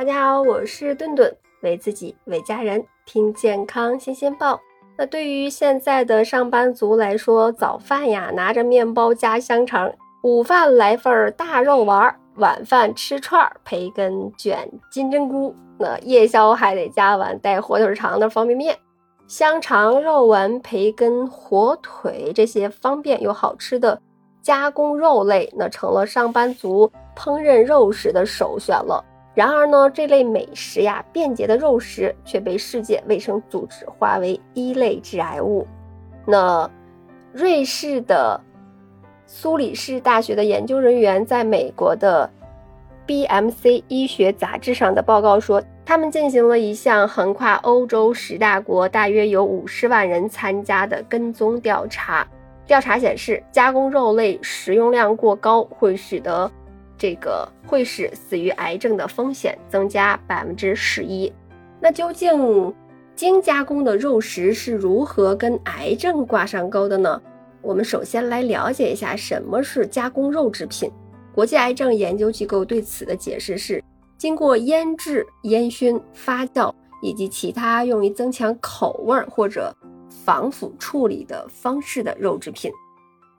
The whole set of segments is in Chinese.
大家好，我是顿顿，为自己为家人听健康新鲜报。那对于现在的上班族来说，早饭呀拿着面包加香肠，午饭来份大肉丸，晚饭吃串儿，培根卷金针菇。那夜宵还得加碗带火腿肠的方便面，香肠、肉丸、培根、火腿这些方便又好吃的加工肉类，那成了上班族烹饪肉食的首选了。然而呢，这类美食呀，便捷的肉食却被世界卫生组织划为一类致癌物。那瑞士的苏黎世大学的研究人员在美国的 BMC 医学杂志上的报告说，他们进行了一项横跨欧洲十大国、大约有五十万人参加的跟踪调查。调查显示，加工肉类食用量过高会使得这个会使死于癌症的风险增加百分之十一。那究竟精加工的肉食是如何跟癌症挂上钩的呢？我们首先来了解一下什么是加工肉制品。国际癌症研究机构对此的解释是：经过腌制、烟熏、发酵以及其他用于增强口味或者防腐处理的方式的肉制品。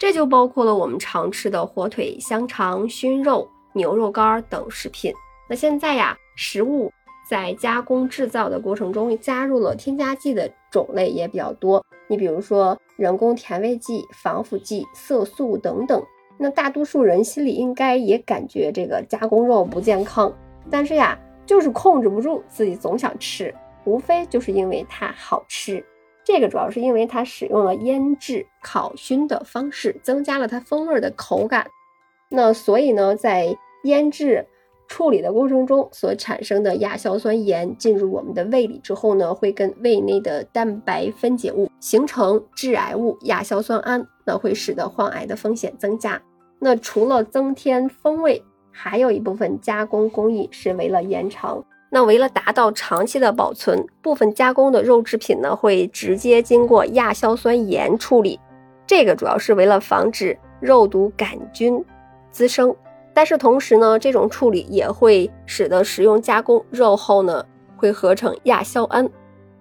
这就包括了我们常吃的火腿、香肠、熏肉、牛肉干等食品。那现在呀，食物在加工制造的过程中加入了添加剂的种类也比较多。你比如说人工甜味剂、防腐剂、色素等等。那大多数人心里应该也感觉这个加工肉不健康，但是呀，就是控制不住自己总想吃，无非就是因为它好吃。这个主要是因为它使用了腌制、烤熏的方式，增加了它风味的口感。那所以呢，在腌制处理的过程中所产生的亚硝酸盐进入我们的胃里之后呢，会跟胃内的蛋白分解物形成致癌物亚硝酸胺，那会使得患癌的风险增加。那除了增添风味，还有一部分加工工艺是为了延长。那为了达到长期的保存，部分加工的肉制品呢会直接经过亚硝酸盐处理，这个主要是为了防止肉毒杆菌滋生。但是同时呢，这种处理也会使得食用加工肉后呢会合成亚硝胺。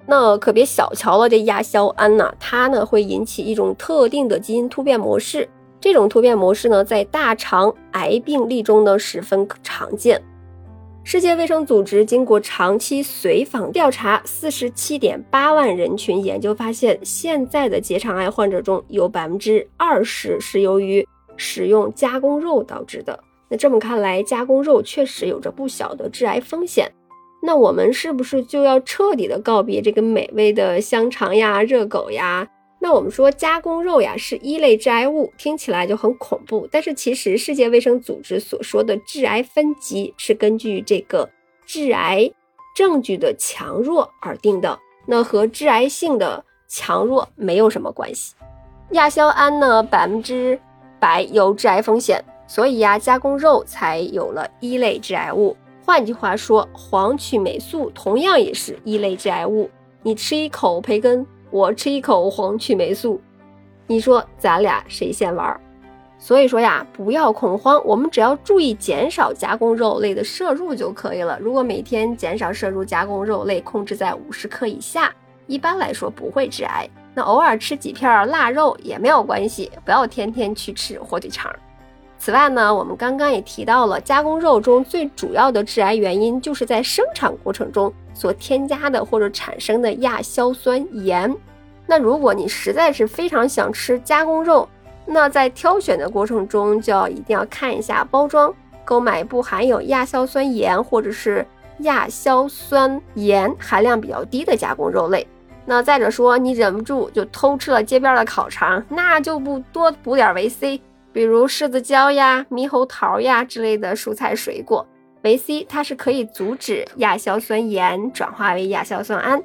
那可别小瞧了这亚硝胺呢，它呢会引起一种特定的基因突变模式，这种突变模式呢在大肠癌病例中呢十分常见。世界卫生组织经过长期随访调查，四十七点八万人群研究发现，现在的结肠癌患者中有百分之二十是由于使用加工肉导致的。那这么看来，加工肉确实有着不小的致癌风险。那我们是不是就要彻底的告别这个美味的香肠呀、热狗呀？那我们说加工肉呀是一类致癌物，听起来就很恐怖。但是其实世界卫生组织所说的致癌分级是根据这个致癌证据的强弱而定的，那和致癌性的强弱没有什么关系。亚硝胺呢，百分之百有致癌风险，所以呀，加工肉才有了一类致癌物。换句话说，黄曲霉素同样也是一类致癌物。你吃一口培根。我吃一口黄曲霉素，你说咱俩谁先玩？所以说呀，不要恐慌，我们只要注意减少加工肉类的摄入就可以了。如果每天减少摄入加工肉类，控制在五十克以下，一般来说不会致癌。那偶尔吃几片腊肉也没有关系，不要天天去吃火腿肠。此外呢，我们刚刚也提到了，加工肉中最主要的致癌原因就是在生产过程中所添加的或者产生的亚硝酸盐。那如果你实在是非常想吃加工肉，那在挑选的过程中就要一定要看一下包装，购买不含有亚硝酸盐或者是亚硝酸盐含量比较低的加工肉类。那再者说，你忍不住就偷吃了街边的烤肠，那就不多补点维 C。比如柿子椒呀、猕猴桃呀之类的蔬菜水果，维 C 它是可以阻止亚硝酸盐转化为亚硝酸胺，